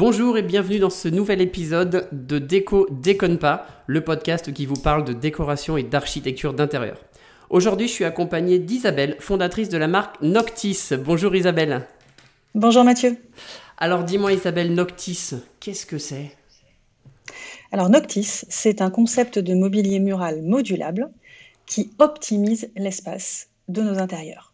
Bonjour et bienvenue dans ce nouvel épisode de Déco Déconne pas, le podcast qui vous parle de décoration et d'architecture d'intérieur. Aujourd'hui, je suis accompagné d'Isabelle, fondatrice de la marque Noctis. Bonjour Isabelle. Bonjour Mathieu. Alors dis-moi Isabelle, Noctis, qu'est-ce que c'est? Alors Noctis, c'est un concept de mobilier mural modulable qui optimise l'espace de nos intérieurs.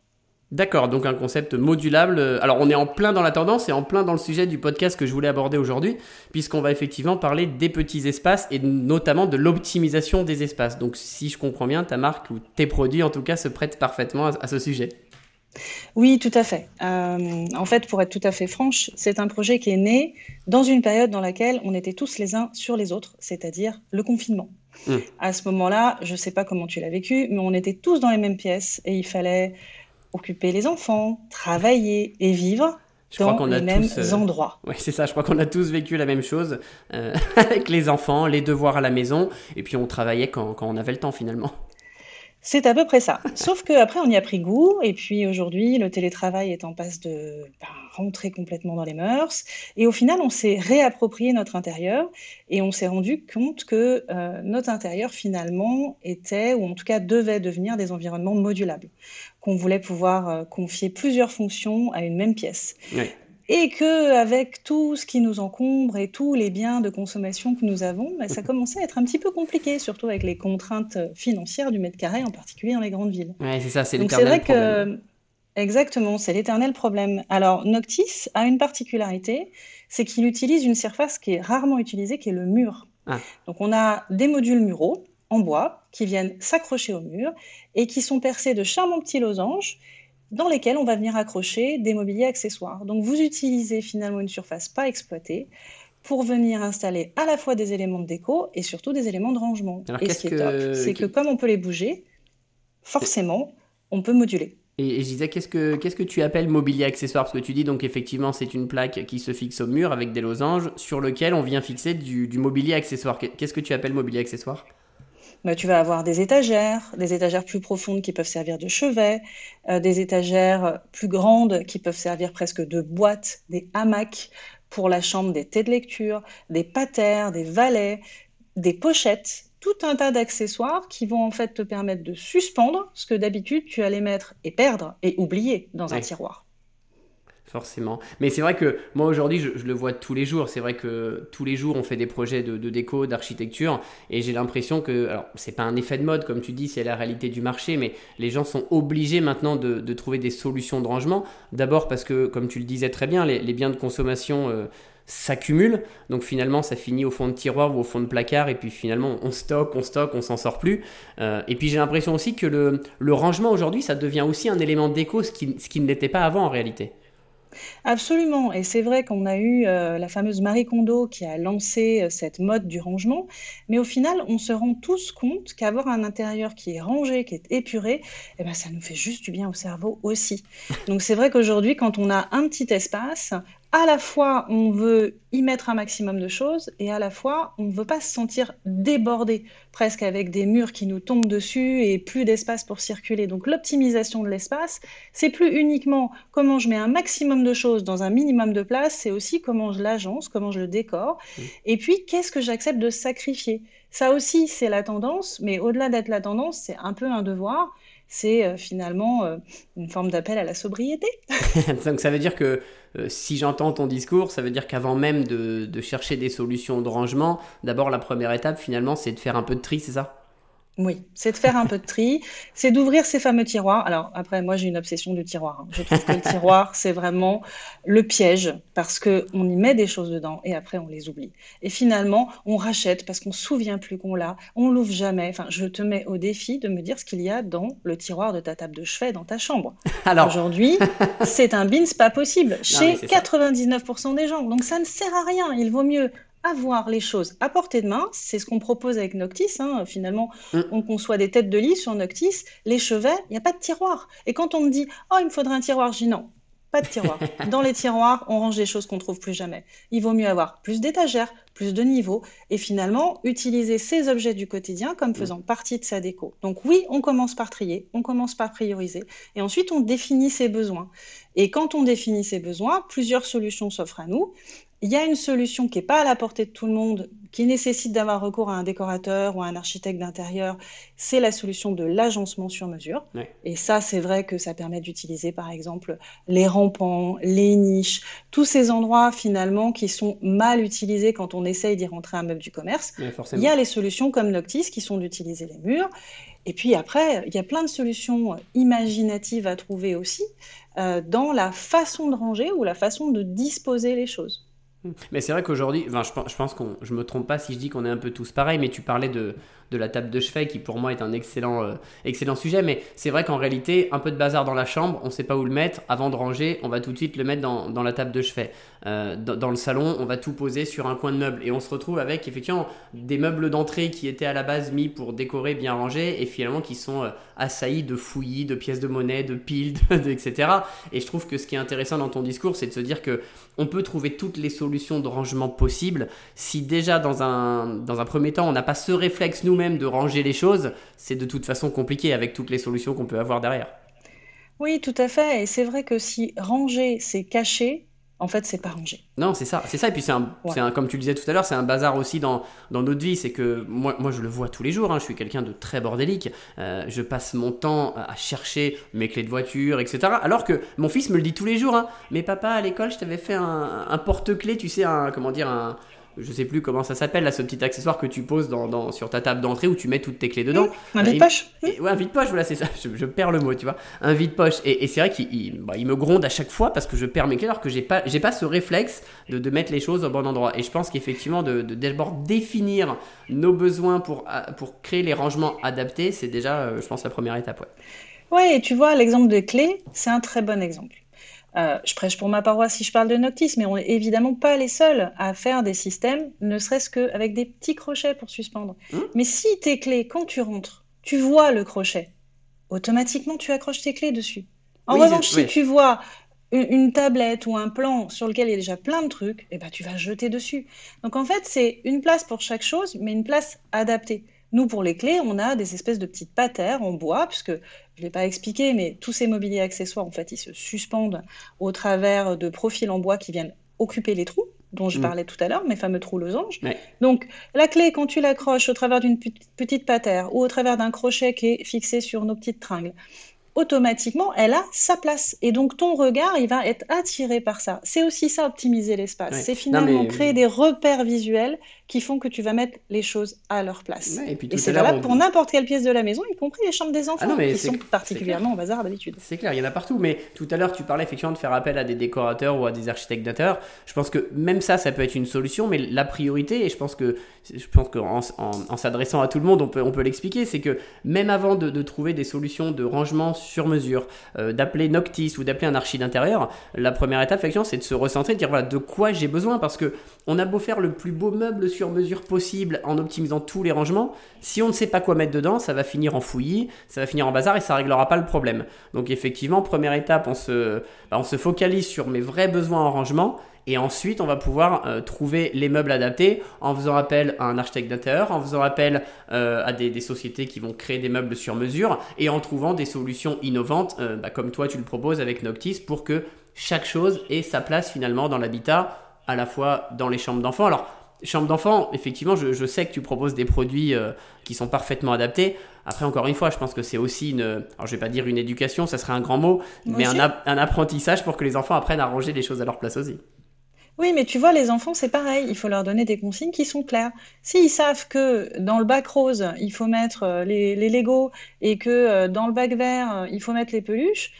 D'accord, donc un concept modulable. Alors on est en plein dans la tendance et en plein dans le sujet du podcast que je voulais aborder aujourd'hui, puisqu'on va effectivement parler des petits espaces et notamment de l'optimisation des espaces. Donc si je comprends bien, ta marque ou tes produits en tout cas se prêtent parfaitement à, ce sujet. Oui, tout à fait. Euh, en fait, pour être tout à fait franche, c'est un projet qui est né dans une période dans laquelle on était tous les uns sur les autres, c'est-à-dire le confinement. Hum. À ce moment-là, je ne sais pas comment tu l'as vécu, mais on était tous dans les mêmes pièces et il fallait occuper les enfants, travailler et vivre dans les mêmes euh, endroits. Oui, c'est ça. Je crois qu'on a tous vécu la même chose euh, avec les enfants, les devoirs à la maison, et puis on travaillait quand, quand on avait le temps finalement. C'est à peu près ça. Sauf qu'après, on y a pris goût. Et puis aujourd'hui, le télétravail est en passe de ben, rentrer complètement dans les mœurs. Et au final, on s'est réapproprié notre intérieur et on s'est rendu compte que euh, notre intérieur, finalement, était, ou en tout cas devait devenir des environnements modulables. Qu'on voulait pouvoir euh, confier plusieurs fonctions à une même pièce. Oui et que avec tout ce qui nous encombre et tous les biens de consommation que nous avons, bah, ça commençait à être un petit peu compliqué, surtout avec les contraintes financières du mètre carré, en particulier dans les grandes villes. Oui, c'est ça, c'est l'éternel problème. Que... Exactement, c'est l'éternel problème. Alors, Noctis a une particularité, c'est qu'il utilise une surface qui est rarement utilisée, qui est le mur. Ah. Donc, on a des modules muraux en bois qui viennent s'accrocher au mur et qui sont percés de charmants petits losanges dans lesquels on va venir accrocher des mobiliers accessoires. Donc vous utilisez finalement une surface pas exploitée pour venir installer à la fois des éléments de déco et surtout des éléments de rangement. et ce qui est top, c'est que comme on peut les bouger, forcément, on peut moduler. Et, je disais, qu'est-ce que, qu'est-ce que tu appelles mobilier accessoire? Parce que tu dis donc effectivement, c'est une plaque qui se fixe au mur avec des losanges sur lequel on vient fixer du, du mobilier accessoire. Qu'est-ce que tu appelles mobilier accessoire? Bah, tu vas avoir des étagères, des étagères plus profondes qui peuvent servir de chevet, euh, des étagères plus grandes qui peuvent servir presque de boîtes, des hamacs pour la chambre des thés de lecture, des patères, des valets, des pochettes, tout un tas d'accessoires qui vont en fait te permettre de suspendre ce que d'habitude tu allais mettre et perdre et oublier dans un tiroir forcément. Mais c'est vrai que moi aujourd'hui, je, le vois tous les jours. C'est vrai que tous les jours, on fait des projets de, déco, d'architecture, et j'ai l'impression que, alors c'est pas un effet de mode comme tu dis, c'est la réalité du marché, mais les gens sont obligés maintenant de, trouver des solutions de rangement. D'abord parce que, comme tu le disais très bien, les, biens de consommation euh, s'accumulent, donc finalement ça finit au fond de tiroir ou au fond de placard, et puis finalement on stocke, on stocke, on s'en sort plus. Euh, et puis j'ai l'impression aussi que le, rangement aujourd'hui, ça devient aussi un élément de déco, ce ce qui ne l'était pas avant en réalité. Absolument. Et c'est vrai qu'on a eu euh, la fameuse Marie Kondo qui a lancé euh, cette mode du rangement. Mais au final, on se rend tous compte qu'avoir un intérieur qui est rangé, qui est épuré, eh ben, ça nous fait juste du bien au cerveau aussi. Donc c'est vrai qu'aujourd'hui, quand on a un petit espace, à la fois on veut y mettre un maximum de choses et à la fois on ne veut pas se sentir débordé, presque avec des murs qui nous tombent dessus et plus d'espace pour circuler. Donc l'optimisation de l'espace, c'est plus uniquement comment je mets un maximum de choses dans un minimum de place, c'est aussi comment je l'agence, comment je le décore, mmh. et puis qu'est-ce que j'accepte de sacrifier? Ça aussi, c'est la tendance, mais au-delà d'être la tendance, c'est un peu un devoir c'est euh, finalement euh, une forme d'appel à la sobriété. Donc ça veut dire que euh, si j'entends ton discours, ça veut dire qu'avant même de, de, chercher des solutions de rangement, d'abord la première étape finalement c'est de faire un peu de tri, c'est ça? Oui, c'est de faire un peu de tri, c'est d'ouvrir ces fameux tiroirs. Alors après, moi j'ai une obsession du tiroir. Hein. Je trouve que le tiroir, c'est vraiment le piège parce que on y met des choses dedans et après on les oublie. Et finalement, on rachète parce qu'on se souvient plus qu'on l'a, on l'ouvre jamais. Enfin, je te mets au défi de me dire ce qu'il y a dans le tiroir de ta table de chevet dans ta chambre. Alors aujourd'hui, c'est un bins pas possible chez 99% des gens. Donc ça ne sert à rien. Il vaut mieux avoir les choses à portée de main. C'est ce qu'on propose avec Noctis. Hein. Finalement, mm. on conçoit des têtes de lit sur Noctis. Les chevets, il n'y a pas de tiroir. Et quand on me dit, oh, il me faudrait un tiroir, je dis non, pas de tiroir. Dans les tiroirs, on range des choses qu'on trouve plus jamais. Il vaut mieux avoir plus d'étagères, plus de niveaux, et finalement utiliser ces objets du quotidien comme mm. faisant partie de sa déco. Donc oui, on commence par trier, on commence par prioriser, et ensuite on définit ses besoins. Et quand on définit ses besoins, plusieurs solutions s'offrent à nous. Il y a une solution qui n'est pas à la portée de tout le monde, qui nécessite d'avoir recours à un décorateur ou à un architecte d'intérieur, c'est la solution de l'agencement sur mesure. Et ça, c'est vrai que ça permet d'utiliser, par exemple, les rampants, les niches, tous ces endroits finalement qui sont mal utilisés quand on essaye d'y rentrer un meuble du commerce. il y a les solutions comme Noctis qui sont d'utiliser les murs. Et puis après, il y a plein de solutions imaginatives à trouver aussi euh, dans la façon de ranger ou la façon de disposer les choses. Mais c'est vrai qu'aujourd'hui, enfin, je, pense que je me trompe pas si je dis qu'on est un peu tous pareils, mais tu parlais de, de la table de chevet qui pour moi est un excellent, euh, excellent sujet. Mais c'est vrai qu'en réalité, un peu de bazar dans la chambre, on ne sait pas où le mettre. Avant de ranger, on va tout de suite le mettre dans, dans la table de chevet. Euh, dans, le salon, on va tout poser sur un coin de meuble. Et on se retrouve avec effectivement des meubles d'entrée qui étaient à la base mis pour décorer, bien rangés, et finalement qui sont euh, assaillis de fouillis, de pièces de monnaie, de piles, etc. Et je trouve que ce qui est intéressant dans ton discours, c'est de se dire que on peut trouver toutes les solutions de rangement possibles si déjà dans un, dans un premier temps, on n'a pas ce réflexe, nous, même de ranger les choses, c'est de toute façon compliqué avec toutes les solutions qu'on peut avoir derrière. Oui, tout à fait. Et c'est vrai que si ranger, c'est cacher, en fait, c'est pas rangé. Non, c'est ça, c'est ça. Et puis c'est un, un, comme tu le disais tout à l'heure, c'est un bazar aussi dans, dans notre vie. C'est que moi, moi, je le vois tous les jours. Hein. je suis quelqu'un de très bordélique. Euh, je passe mon temps à chercher mes clés de voiture, etc. Alors que mon fils me le dit tous les jours. Hein. Mais papa, à l'école, je t'avais fait un, un porte-clés, tu sais, un, comment dire, un, je sais plus comment ça s'appelle, là, ce petit accessoire que tu poses dans, sur ta table d'entrée où tu mets toutes tes clés dedans. un vide-poche. Ouais, un vide-poche, voilà, c'est ça. Je, perds le mot, tu vois. Un vide-poche. Et, c'est vrai qu'il bah, il me gronde à chaque fois parce que je perds mes clés alors que j'ai pas, j'ai pas ce réflexe de, de, mettre les choses au bon endroit. Et je pense qu'effectivement, de, d'abord définir nos besoins pour, pour créer les rangements adaptés, c'est déjà, euh, je pense, la première étape. Ouais, ouais et tu vois, l'exemple des clés, c'est un très bon exemple. Euh, je prêche pour ma paroisse si je parle de Noctis, mais on n'est évidemment pas les seuls à faire des systèmes, ne serait-ce qu'avec des petits crochets pour suspendre. Mmh. Mais si tes clés, quand tu rentres, tu vois le crochet, automatiquement tu accroches tes clés dessus. En revanche, si tu vois une, tablette ou un plan sur lequel il y a déjà plein de trucs, eh ben, tu vas jeter dessus. Donc en fait, c'est une place pour chaque chose, mais une place adaptée. Nous, pour les clés, on a des espèces de petites patères en bois, puisque je ne l'ai pas expliqué, mais tous ces mobiliers accessoires, en fait, ils se suspendent au travers de profils en bois qui viennent occuper les trous dont je mm. parlais tout à l'heure, mes fameux trous losanges. Donc, la clé, quand tu l'accroches au travers d'une petite patère ou au travers d'un crochet qui est fixé sur nos petites tringles, automatiquement, elle a sa place. Et donc, ton regard, il va être attiré par ça. C'est aussi ça, optimiser l'espace. C'est finalement créer des repères visuels qui font que tu vas mettre les choses à leur place. et, c'est valable pour n'importe quelle pièce de la maison, y compris les chambres des enfants, ah qui sont particulièrement au bazar d'habitude. C'est clair, il y en a partout. Mais tout à l'heure, tu parlais effectivement de faire appel à des décorateurs ou à des architectes d'intérieur. Je pense que même ça, ça peut être une solution, mais la priorité, et je pense que je pense qu'en en, s'adressant à tout le monde, on peut, on peut l'expliquer, c'est que même avant de, trouver des solutions de rangement sur mesure, euh, d'appeler Noctis ou d'appeler un archi d'intérieur, la première étape, effectivement, c'est de se recentrer, de dire voilà, de quoi j'ai besoin, parce que on a beau faire le plus beau meuble sur mesure possible en optimisant tous les rangements, si on ne sait pas quoi mettre dedans, ça va finir en fouillis, ça va finir en bazar et ça réglera pas le problème. Donc effectivement, première étape, on se, bah, on se focalise sur mes vrais besoins en rangement et ensuite, on va pouvoir euh, trouver les meubles adaptés en faisant appel à un architecte d'intérieur, en faisant appel euh, à des, sociétés qui vont créer des meubles sur mesure et en trouvant des solutions innovantes, euh, bah, comme toi tu le proposes avec Noctis, pour que chaque chose ait sa place finalement dans l'habitat, à la fois dans les chambres d'enfants. Alors, chambre d'enfants, effectivement, je, sais que tu proposes des produits qui sont parfaitement adaptés. Après, encore une fois, je pense que c'est aussi une, alors je vais pas dire une éducation, ça serait un grand mot, mais un, un, apprentissage pour que les enfants apprennent à ranger les choses à leur place aussi. Oui, mais tu vois, les enfants, c'est pareil. Il faut leur donner des consignes qui sont claires. S'ils savent que dans le bac rose, il faut mettre euh, les, les Legos et que euh, dans le bac vert, euh, il faut mettre les peluches,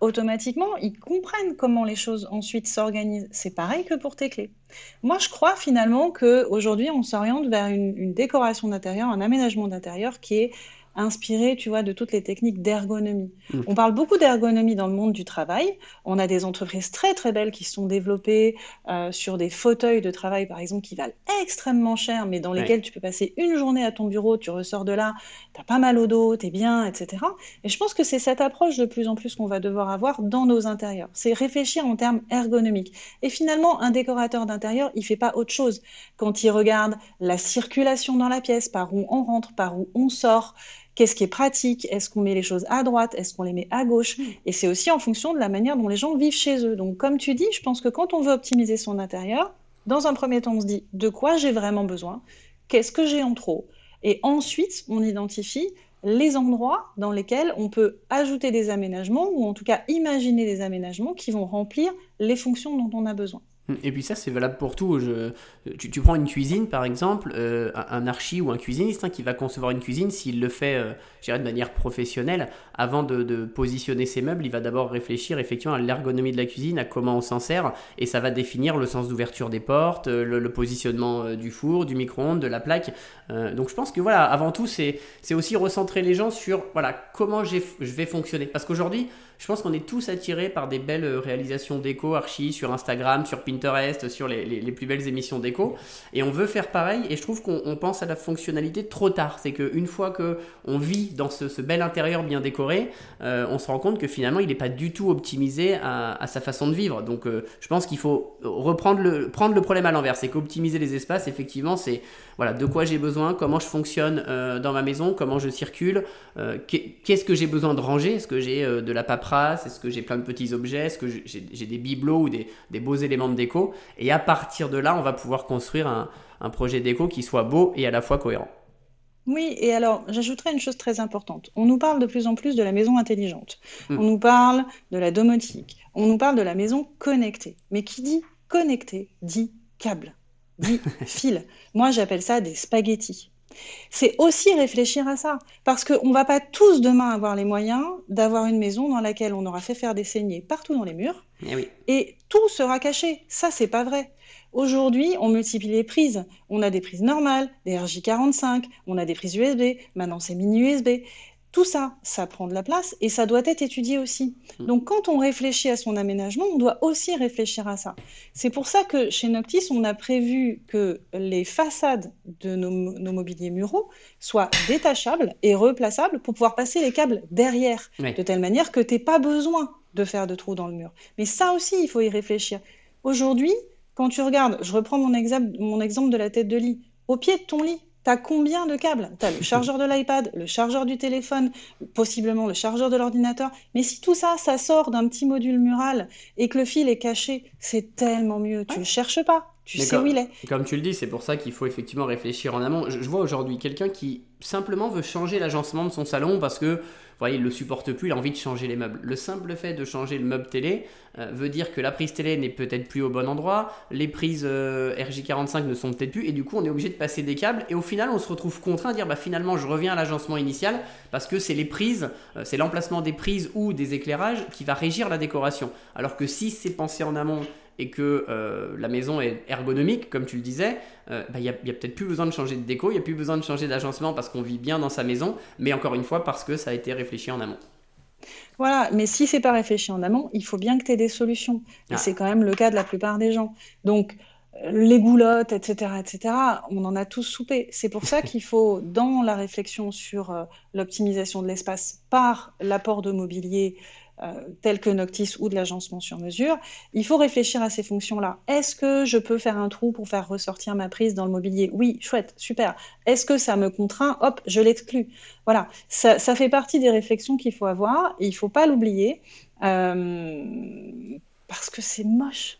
automatiquement, ils comprennent comment les choses ensuite s'organisent. C'est pareil que pour tes clés. Moi, je crois finalement qu'aujourd'hui, on s'oriente vers une, une décoration d'intérieur, un aménagement d'intérieur qui est inspiré, tu vois, de toutes les techniques d'ergonomie. Mm. On parle beaucoup d'ergonomie dans le monde du travail. On a des entreprises très très belles qui sont développées euh, sur des fauteuils de travail, par exemple, qui valent extrêmement cher, mais dans lesquels tu peux passer une journée à ton bureau, tu ressors de là, t'as pas mal au dos, t'es bien, etc. Et je pense que c'est cette approche de plus en plus qu'on va devoir avoir dans nos intérieurs. C'est réfléchir en termes ergonomiques. Et finalement, un décorateur d'intérieur, il fait pas autre chose. Quand il regarde la circulation dans la pièce, par où on rentre, par où on sort, Qu'est-ce qui est pratique Est-ce qu'on met les choses à droite Est-ce qu'on les met à gauche hmm. Et c'est aussi en fonction de la manière dont les gens vivent chez eux. Donc, comme tu dis, je pense que quand on veut optimiser son intérieur, Dans un premier temps, on se dit de quoi j'ai vraiment besoin, qu'est-ce que j'ai en trop, et ensuite on identifie les endroits dans lesquels on peut ajouter des aménagements ou en tout cas imaginer des aménagements qui vont remplir les fonctions dont on a besoin. Et puis ça, c'est valable pour tout. Tu, prends une cuisine, par exemple, euh, un archi ou un cuisiniste hein, qui va concevoir une cuisine, s'il le fait euh, de manière professionnelle, avant de, positionner ses meubles, il va d'abord réfléchir effectivement à l'ergonomie de la cuisine, à comment on s'en sert, et ça va définir le sens d'ouverture des portes, euh, le, positionnement du four, du micro-ondes, de la plaque. donc je pense que voilà, avant tout, c'est aussi recentrer les gens sur voilà, comment je vais fonctionner. Parce qu'aujourd'hui, je pense qu'on est tous attirés par des belles euh, réalisations déco, archi, sur Instagram, sur Pinterest, sur les, plus belles émissions déco. Et on veut faire pareil. Et je trouve qu'on pense à la fonctionnalité trop tard. C'est qu'une fois qu'on vit dans ce, bel intérieur bien décoré, euh, on se rend compte que finalement, il n'est pas du tout optimisé à, sa façon de vivre. Donc, euh, je pense qu'il faut reprendre le, prendre le problème à l'envers. C'est qu'optimiser les espaces, effectivement, c'est voilà, de quoi j'ai besoin, comment je fonctionne dans ma maison, comment je circule, qu'est-ce que j'ai besoin de ranger, est-ce que j'ai de la paperasse? Est-ce que j'ai plein de petits objets? Est-ce que j'ai des bibelots ou des, beaux éléments de déco? Et à partir de là, on va pouvoir construire un, projet déco qui soit beau et à la fois cohérent. Oui, et alors j'ajouterais une chose très importante. On nous parle de plus en plus de la maison intelligente. Hmm. On nous parle de la domotique. On nous parle de la maison connectée. Mais qui dit connecté dit câble, dit fil. Moi, j'appelle ça des spaghettis. C'est aussi réfléchir à ça, parce qu'on ne va pas tous demain avoir les moyens d'avoir une maison dans laquelle on aura fait faire des saignées partout dans les murs, eh et, tout sera caché. Ça, c'est pas vrai. Aujourd'hui, on multiplie les prises. On a des prises normales, des RJ45, on a des prises USB, maintenant c'est mini USB. Tout ça, ça prend de la place et ça doit être étudié aussi. Mm. Donc quand on réfléchit à son aménagement, on doit aussi réfléchir à ça. C'est pour ça que chez Noctis, on a prévu que les façades de nos, mobiliers muraux soient détachables et replaçables pour pouvoir passer les câbles derrière, de telle manière que tu n'aies pas besoin de faire de trous dans le mur. Mais ça aussi, il faut y réfléchir. Aujourd'hui, quand tu regardes, je reprends mon exemple de la tête de lit, au pied de ton lit, T'as combien de câbles? T'as le chargeur de l'iPad, le chargeur du téléphone, possiblement le chargeur de l'ordinateur. Mais si tout ça, ça sort d'un petit module mural et que le fil est caché, c'est tellement mieux. Tu ne le cherches pas. Tu sais où il est. Comme tu le dis, c'est pour ça qu'il faut effectivement réfléchir en amont. je vois aujourd'hui quelqu'un qui simplement veut changer l'agencement de son salon parce que voyez, il le supporte plus, il a envie de changer les meubles. Le simple fait de changer le meuble télé euh, veut dire que la prise télé n'est peut-être plus au bon endroit, les prises euh, RJ45 ne sont peut-être plus, et du coup on est obligé de passer des câbles, et au final on se retrouve contraint à dire bah finalement je reviens à l'agencement initial parce que c'est les prises, euh, c'est l'emplacement des prises ou des éclairages qui va régir la décoration. Alors que si c'est pensé en amont et que euh, la maison est ergonomique, comme tu le disais, bah, il n'y a, peut-être plus besoin de changer de déco, il n'y a plus besoin de changer d'agencement parce qu'on vit bien dans sa maison, mais encore une fois parce que ça a été réfléchi en amont. Voilà, mais si c'est pas réfléchi en amont, il faut bien que tu aies des solutions. Et ah. c'est quand même le cas de la plupart des gens. Donc, euh, les goulottes, etc., etc., on en a tous soupé. C'est pour ça qu'il faut, dans la réflexion sur l'optimisation de l'espace par l'apport de mobilier, euh, tels que Noctis ou de l'agencement sur mesure, il faut réfléchir à ces fonctions-là. Est-ce que je peux faire un trou pour faire ressortir ma prise dans le mobilier? Oui, chouette, super. Est-ce que ça me contraint? Hop, je l'exclus. Voilà, ça, fait partie des réflexions qu'il faut avoir et il ne faut pas l'oublier euh, parce que c'est moche.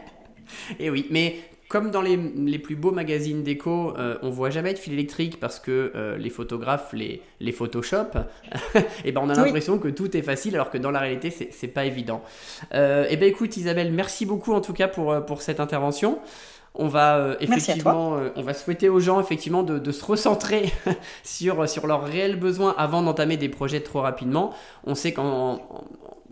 et oui, mais comme dans les, plus beaux magazines déco, euh, on voit jamais de fil électrique parce que euh, les photographes les, les Photoshop, et ben on a l'impression que tout est facile alors que dans la réalité c'est pas évident. Euh, et ben écoute Isabelle, merci beaucoup en tout cas pour, euh, pour cette intervention. On va effectivement, on va souhaiter aux gens effectivement de, de se recentrer sur, sur leurs réels besoins avant d'entamer des projets trop rapidement. On sait qu'en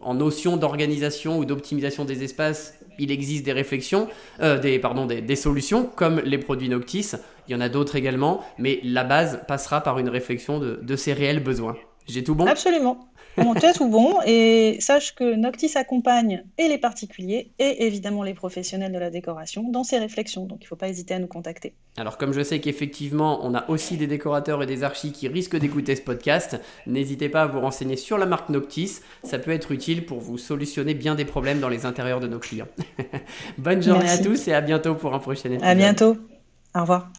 en notion d'organisation ou d'optimisation des espaces, il existe des réflexions, euh, des, solutions comme les produits Noctis. Il y en a d'autres également, mais la base passera par une réflexion de, de ces réels besoins. J'ai tout bon? Absolument. On est tout bon et sache que Noctis accompagne et les particuliers et évidemment les professionnels de la décoration dans ces réflexions. Donc il ne faut pas hésiter à nous contacter. Alors comme je sais qu'effectivement on a aussi des décorateurs et des archis qui risquent d'écouter ce podcast, n'hésitez pas à vous renseigner sur la marque Noctis. Ça peut être utile pour vous solutionner bien des problèmes dans les intérieurs de nos clients. Bonne journée à tous et à bientôt pour un prochain épisode. À bientôt. Au revoir.